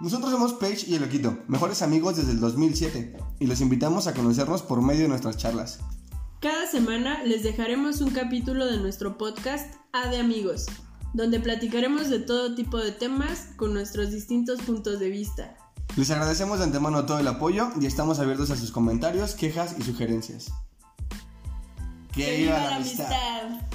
Nosotros somos Paige y el Loquito, mejores amigos desde el 2007, y los invitamos a conocernos por medio de nuestras charlas. Cada semana les dejaremos un capítulo de nuestro podcast A de Amigos, donde platicaremos de todo tipo de temas con nuestros distintos puntos de vista. Les agradecemos de antemano todo el apoyo y estamos abiertos a sus comentarios, quejas y sugerencias. ¡Que viva la amistad!